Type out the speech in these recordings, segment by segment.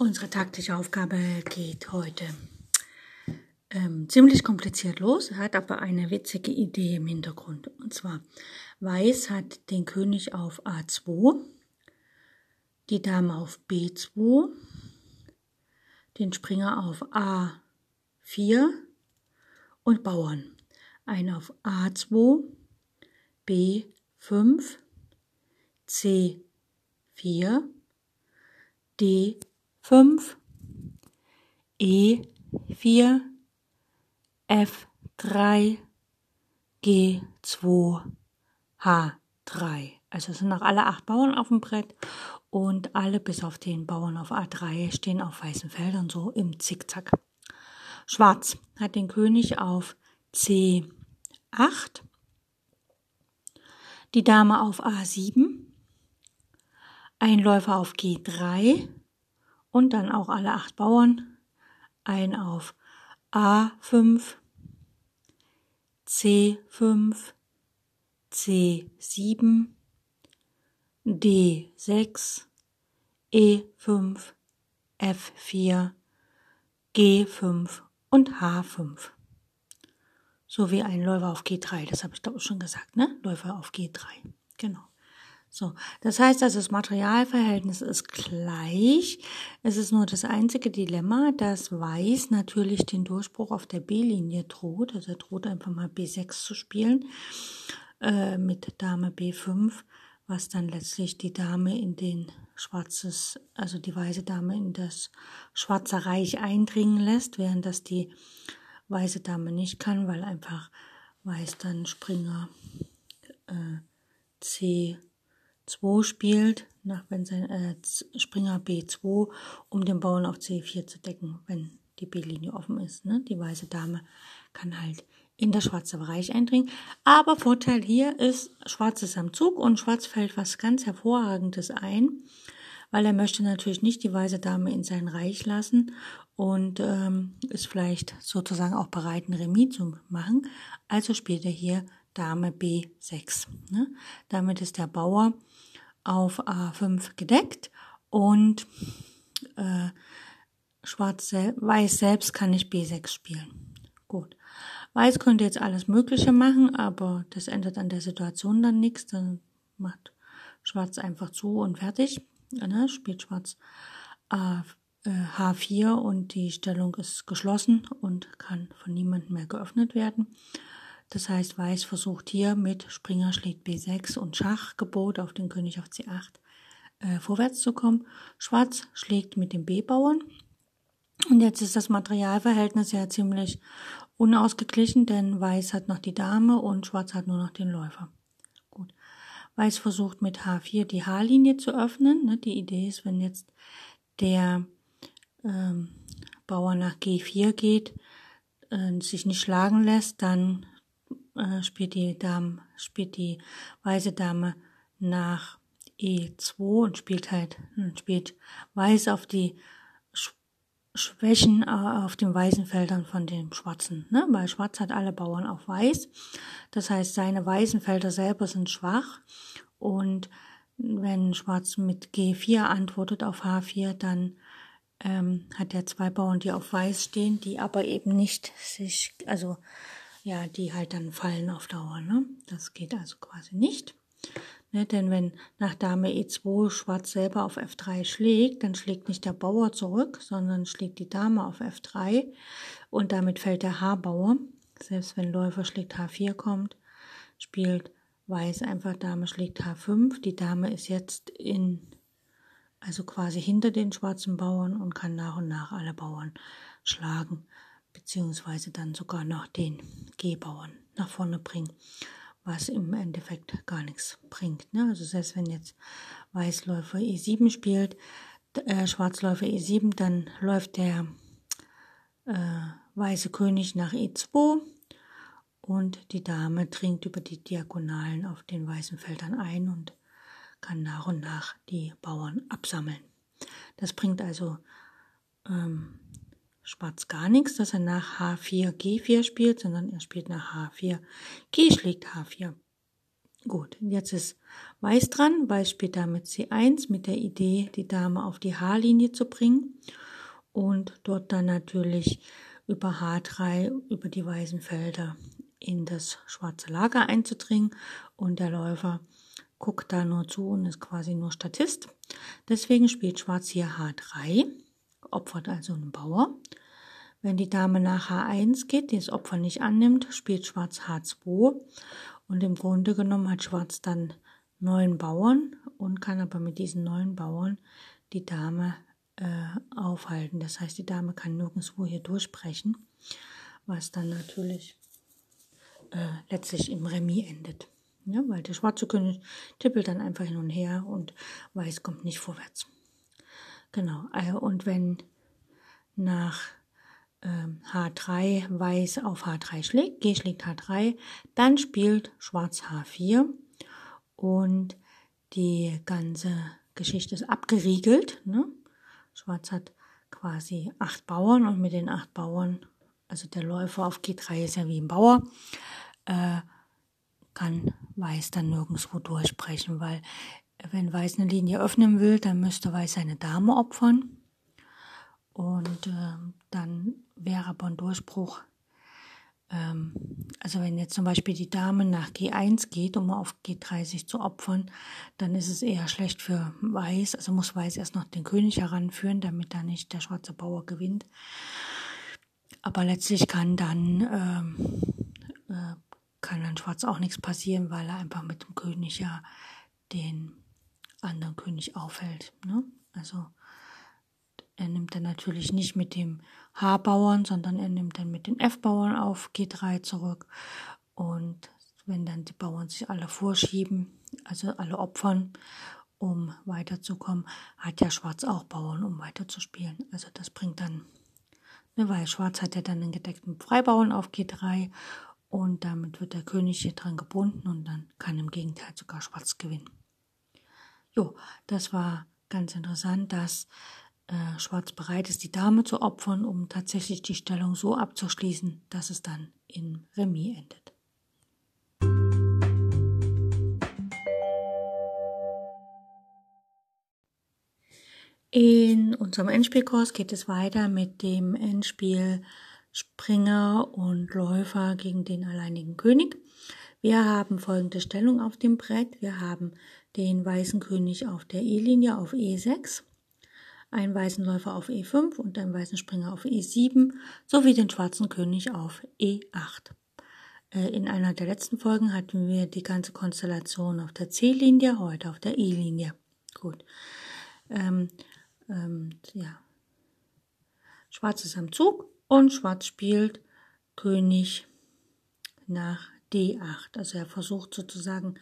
Unsere taktische Aufgabe geht heute ähm, ziemlich kompliziert los, hat aber eine witzige Idee im Hintergrund. Und zwar, Weiß hat den König auf A2, die Dame auf B2, den Springer auf A4 und Bauern. Ein auf A2, B5, C4, D 5, E4, F3, G2, H3. Also sind noch alle acht Bauern auf dem Brett und alle bis auf den Bauern auf A3 stehen auf weißen Feldern so im Zickzack. Schwarz hat den König auf C8, die Dame auf A7, ein Läufer auf G3, und dann auch alle acht Bauern. Ein auf A5, C5, C7, D6, E5, F4, G5 und H5. Sowie ein Läufer auf G3, das habe ich glaube ich schon gesagt, ne? Läufer auf G3, genau. So, das heißt also, das Materialverhältnis ist gleich. Es ist nur das einzige Dilemma, dass Weiß natürlich den Durchbruch auf der B-Linie droht. Also er droht einfach mal B6 zu spielen äh, mit Dame B5, was dann letztlich die Dame in den schwarzes, also die weiße Dame in das schwarze Reich eindringen lässt, während das die weiße Dame nicht kann, weil einfach Weiß dann Springer äh, C 2 spielt, nach wenn sein äh, Springer B2, um den Bauern auf C4 zu decken, wenn die B-Linie offen ist. Ne? Die weiße Dame kann halt in das schwarze Bereich eindringen. Aber Vorteil hier ist, Schwarz ist am Zug und Schwarz fällt was ganz Hervorragendes ein, weil er möchte natürlich nicht die weiße Dame in sein Reich lassen und ähm, ist vielleicht sozusagen auch bereit, ein Remis zu machen. Also spielt er hier Dame B6. Ne? Damit ist der Bauer auf A5 gedeckt und äh, Schwarz Weiß selbst kann nicht B6 spielen. Gut. Weiß könnte jetzt alles Mögliche machen, aber das ändert an der Situation dann nichts. Dann macht Schwarz einfach zu und fertig. Ne? Spielt Schwarz äh, H4 und die Stellung ist geschlossen und kann von niemandem mehr geöffnet werden. Das heißt, Weiß versucht hier mit Springer schlägt B6 und Schachgebot auf den König auf C8 äh, vorwärts zu kommen. Schwarz schlägt mit dem B-Bauern. Und jetzt ist das Materialverhältnis ja ziemlich unausgeglichen, denn Weiß hat noch die Dame und Schwarz hat nur noch den Läufer. Gut. Weiß versucht mit H4 die H-Linie zu öffnen. Ne? Die Idee ist, wenn jetzt der ähm, Bauer nach G4 geht, äh, sich nicht schlagen lässt, dann äh, spielt die Dame, spielt die weiße Dame nach E2 und spielt halt, hm, spielt Weiß auf die Schwächen äh, auf den weißen Feldern von dem Schwarzen, ne? weil Schwarz hat alle Bauern auf Weiß. Das heißt, seine weißen Felder selber sind schwach und wenn Schwarz mit G4 antwortet auf H4, dann ähm, hat er zwei Bauern, die auf Weiß stehen, die aber eben nicht sich, also ja, die halt dann fallen auf Dauer. Ne? Das geht also quasi nicht. Ne, denn wenn nach Dame E2 Schwarz selber auf F3 schlägt, dann schlägt nicht der Bauer zurück, sondern schlägt die Dame auf F3 und damit fällt der H-Bauer. Selbst wenn Läufer schlägt H4 kommt, spielt Weiß einfach Dame schlägt H5. Die Dame ist jetzt in, also quasi hinter den schwarzen Bauern und kann nach und nach alle Bauern schlagen beziehungsweise dann sogar noch den G-Bauern nach vorne bringen, was im Endeffekt gar nichts bringt. Ne? Also selbst wenn jetzt Weißläufer E7 spielt, äh, Schwarz läuft E7, dann läuft der äh, weiße König nach E2 und die Dame dringt über die Diagonalen auf den weißen Feldern ein und kann nach und nach die Bauern absammeln. Das bringt also ähm, Schwarz gar nichts, dass er nach H4 G4 spielt, sondern er spielt nach H4 G schlägt H4. Gut, jetzt ist Weiß dran. Weiß spielt damit C1 mit der Idee, die Dame auf die H-Linie zu bringen und dort dann natürlich über H3 über die weißen Felder in das schwarze Lager einzudringen und der Läufer guckt da nur zu und ist quasi nur Statist. Deswegen spielt Schwarz hier H3, opfert also einen Bauer. Wenn die Dame nach H1 geht, die das Opfer nicht annimmt, spielt Schwarz H2 und im Grunde genommen hat Schwarz dann neun Bauern und kann aber mit diesen neun Bauern die Dame äh, aufhalten. Das heißt, die Dame kann nirgendwo hier durchbrechen, was dann natürlich äh, letztlich im Remis endet. Ja, weil der schwarze König tippelt dann einfach hin und her und Weiß kommt nicht vorwärts. Genau. Äh, und wenn nach H3 ähm, Weiß auf H3 schlägt, G schlägt H3, dann spielt Schwarz H4 und die ganze Geschichte ist abgeriegelt. Ne? Schwarz hat quasi acht Bauern und mit den acht Bauern, also der Läufer auf G3 ist ja wie ein Bauer, äh, kann Weiß dann nirgendwo durchbrechen, weil wenn Weiß eine Linie öffnen will, dann müsste Weiß seine Dame opfern. Und äh, dann wäre aber ein Durchbruch, ähm, also wenn jetzt zum Beispiel die Dame nach G1 geht, um auf G3 sich zu opfern, dann ist es eher schlecht für Weiß. Also muss Weiß erst noch den König heranführen, damit da nicht der schwarze Bauer gewinnt. Aber letztlich kann dann ähm, äh, kann dann Schwarz auch nichts passieren, weil er einfach mit dem König ja den anderen König aufhält. Ne? Also er nimmt dann natürlich nicht mit dem H-Bauern, sondern er nimmt dann mit den F-Bauern auf G3 zurück. Und wenn dann die Bauern sich alle vorschieben, also alle opfern, um weiterzukommen, hat ja Schwarz auch Bauern, um weiterzuspielen. Also das bringt dann, ne, weil Schwarz hat ja dann einen gedeckten Freibauern auf G3 und damit wird der König hier dran gebunden und dann kann im Gegenteil sogar Schwarz gewinnen. Jo, das war ganz interessant, dass äh, Schwarz bereit ist, die Dame zu opfern, um tatsächlich die Stellung so abzuschließen, dass es dann in Remis endet. In unserem Endspielkurs geht es weiter mit dem Endspiel Springer und Läufer gegen den alleinigen König. Wir haben folgende Stellung auf dem Brett. Wir haben den weißen König auf der E-Linie auf E6 einen weißen Läufer auf E5 und einen weißen Springer auf E7 sowie den schwarzen König auf E8. Äh, in einer der letzten Folgen hatten wir die ganze Konstellation auf der C-Linie, heute auf der E-Linie. Gut. Ähm, ähm, ja. Schwarz ist am Zug und Schwarz spielt König nach D8. Also er versucht sozusagen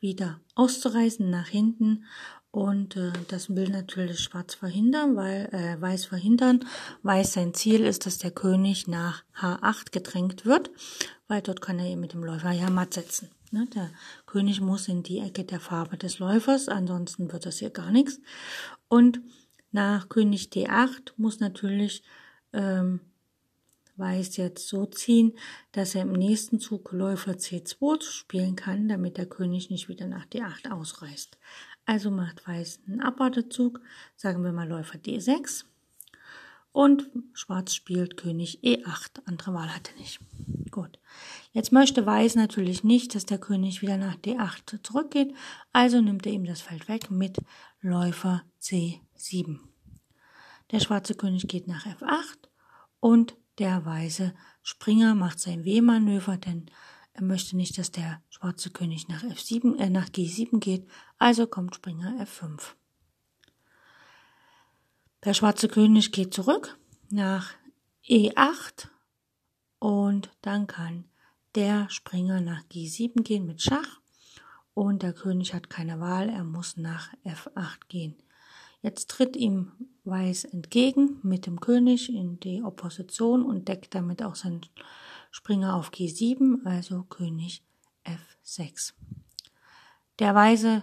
wieder auszureißen nach hinten und äh, das will natürlich Schwarz verhindern, weil äh, Weiß verhindern. Weiß sein Ziel ist, dass der König nach H8 gedrängt wird, weil dort kann er eben mit dem Läufer ja matt setzen. Ne? Der König muss in die Ecke der Farbe des Läufers, ansonsten wird das hier gar nichts. Und nach König D8 muss natürlich ähm, Weiß jetzt so ziehen, dass er im nächsten Zug Läufer C2 spielen kann, damit der König nicht wieder nach D8 ausreißt. Also macht Weiß einen Abwartezug, sagen wir mal Läufer D6 und Schwarz spielt König E8. Andere Wahl hatte nicht. Gut. Jetzt möchte Weiß natürlich nicht, dass der König wieder nach D8 zurückgeht, also nimmt er ihm das Feld weg mit Läufer C7. Der schwarze König geht nach F8 und der weiße Springer macht sein W-Manöver, denn er möchte nicht, dass der schwarze König nach F7, äh, nach G7 geht, also kommt Springer F5. Der schwarze König geht zurück nach E8 und dann kann der Springer nach G7 gehen mit Schach und der König hat keine Wahl, er muss nach F8 gehen. Jetzt tritt ihm Weiß entgegen mit dem König in die Opposition und deckt damit auch seinen Springer auf G7, also König F6. Der Weiße,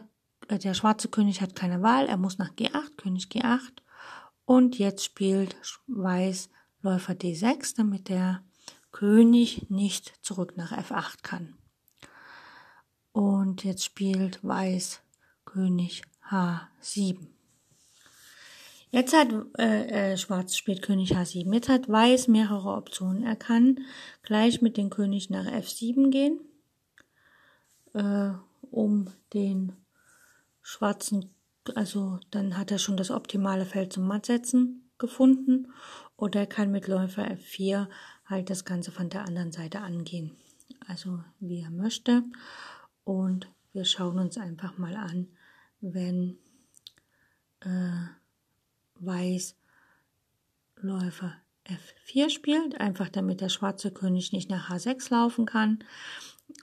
äh, der schwarze König hat keine Wahl, er muss nach G8, König G8 und jetzt spielt Weiß Läufer D6, damit der König nicht zurück nach F8 kann. Und jetzt spielt Weiß König H7. Jetzt hat äh, äh, Schwarz spielt König H7. Jetzt hat Weiß mehrere Optionen. Er kann gleich mit dem König nach F7 gehen, äh, um den schwarzen, also dann hat er schon das optimale Feld zum Mattsetzen gefunden. Oder er kann mit Läufer F4 halt das Ganze von der anderen Seite angehen. Also wie er möchte. Und wir schauen uns einfach mal an, wenn äh, Weiß Läufer F4 spielt, einfach damit der schwarze König nicht nach H6 laufen kann.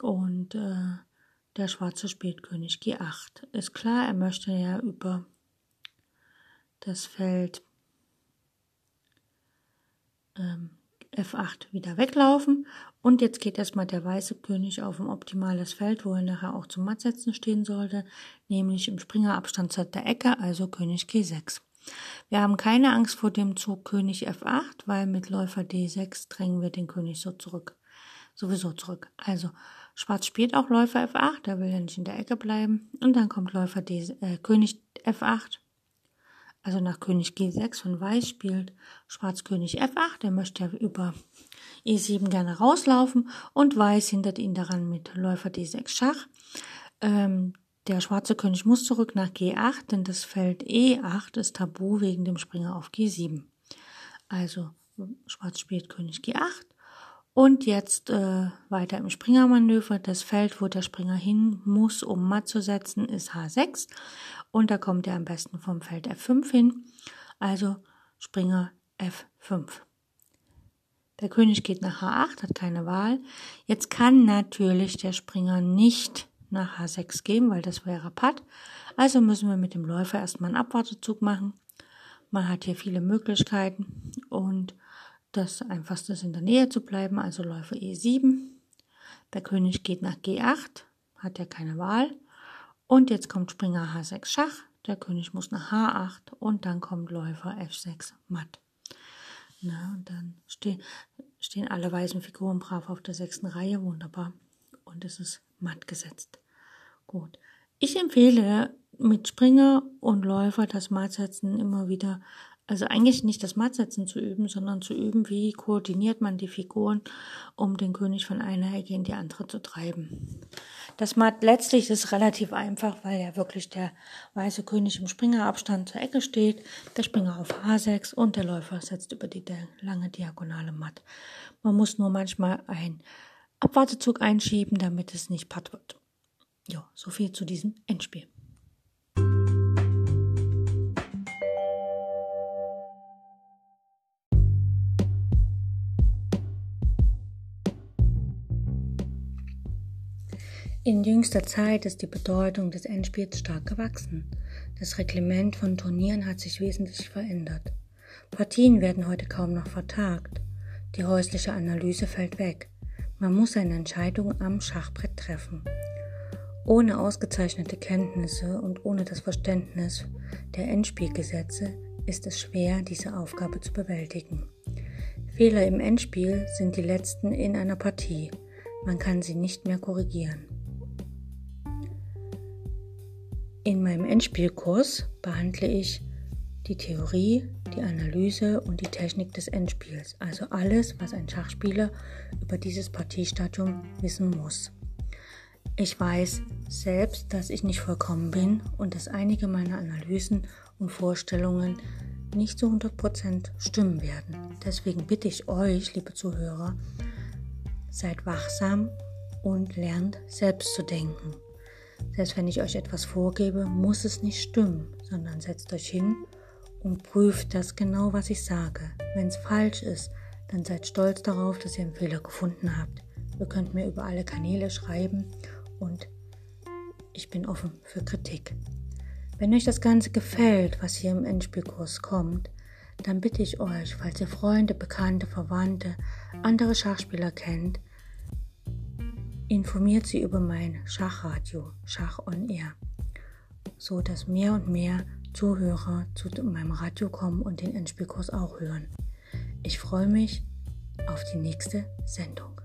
Und äh, der schwarze spielt König G8. Ist klar, er möchte ja über das Feld ähm, F8 wieder weglaufen. Und jetzt geht erstmal der weiße König auf ein optimales Feld, wo er nachher auch zum Mattsetzen stehen sollte, nämlich im Springerabstand der Ecke, also König G6. Wir haben keine Angst vor dem Zug König F8, weil mit Läufer D6 drängen wir den König so zurück. Sowieso zurück. Also Schwarz spielt auch Läufer F8, da will er nicht in der Ecke bleiben. Und dann kommt Läufer D, äh, König F8 also nach König G6 von Weiß spielt Schwarz König F8. Der möchte ja über E7 gerne rauslaufen und Weiß hindert ihn daran mit Läufer D6 Schach. Ähm, der schwarze König muss zurück nach G8, denn das Feld E8 ist tabu wegen dem Springer auf G7. Also Schwarz spielt König G8 und jetzt äh, weiter im Springermanöver. Das Feld, wo der Springer hin muss, um matt zu setzen, ist H6. Und da kommt er am besten vom Feld F5 hin. Also Springer F5. Der König geht nach H8, hat keine Wahl. Jetzt kann natürlich der Springer nicht nach H6 gehen, weil das wäre Patt. Also müssen wir mit dem Läufer erstmal einen Abwartezug machen. Man hat hier viele Möglichkeiten und das einfachste ist in der Nähe zu bleiben, also Läufer E7. Der König geht nach G8, hat ja keine Wahl. Und jetzt kommt Springer H6 Schach, der König muss nach H8 und dann kommt Läufer F6 Matt. Na, und dann stehen, stehen alle weißen Figuren brav auf der sechsten Reihe, wunderbar. Und es ist matt gesetzt. Gut. Ich empfehle mit Springer und Läufer das Mattsetzen immer wieder also eigentlich nicht das Mattsetzen zu üben, sondern zu üben, wie koordiniert man die Figuren, um den König von einer Ecke in die andere zu treiben. Das Matt letztlich ist relativ einfach, weil ja wirklich der weiße König im Springerabstand zur Ecke steht, der Springer auf H6 und der Läufer setzt über die lange Diagonale Matt. Man muss nur manchmal einen Abwartezug einschieben, damit es nicht patt wird. Ja, so viel zu diesem Endspiel. In jüngster Zeit ist die Bedeutung des Endspiels stark gewachsen. Das Reglement von Turnieren hat sich wesentlich verändert. Partien werden heute kaum noch vertagt. Die häusliche Analyse fällt weg. Man muss eine Entscheidung am Schachbrett treffen. Ohne ausgezeichnete Kenntnisse und ohne das Verständnis der Endspielgesetze ist es schwer, diese Aufgabe zu bewältigen. Fehler im Endspiel sind die letzten in einer Partie. Man kann sie nicht mehr korrigieren. In meinem Endspielkurs behandle ich die Theorie, die Analyse und die Technik des Endspiels, also alles, was ein Schachspieler über dieses Partiestadium wissen muss. Ich weiß selbst, dass ich nicht vollkommen bin und dass einige meiner Analysen und Vorstellungen nicht zu 100% stimmen werden. Deswegen bitte ich euch, liebe Zuhörer, seid wachsam und lernt selbst zu denken. Selbst wenn ich euch etwas vorgebe, muss es nicht stimmen, sondern setzt euch hin und prüft das genau, was ich sage. Wenn es falsch ist, dann seid stolz darauf, dass ihr einen Fehler gefunden habt. Ihr könnt mir über alle Kanäle schreiben und ich bin offen für Kritik. Wenn euch das Ganze gefällt, was hier im Endspielkurs kommt, dann bitte ich euch, falls ihr Freunde, Bekannte, Verwandte, andere Schachspieler kennt, informiert sie über mein Schachradio, Schach on Air, so dass mehr und mehr Zuhörer zu meinem Radio kommen und den Endspielkurs auch hören. Ich freue mich auf die nächste Sendung.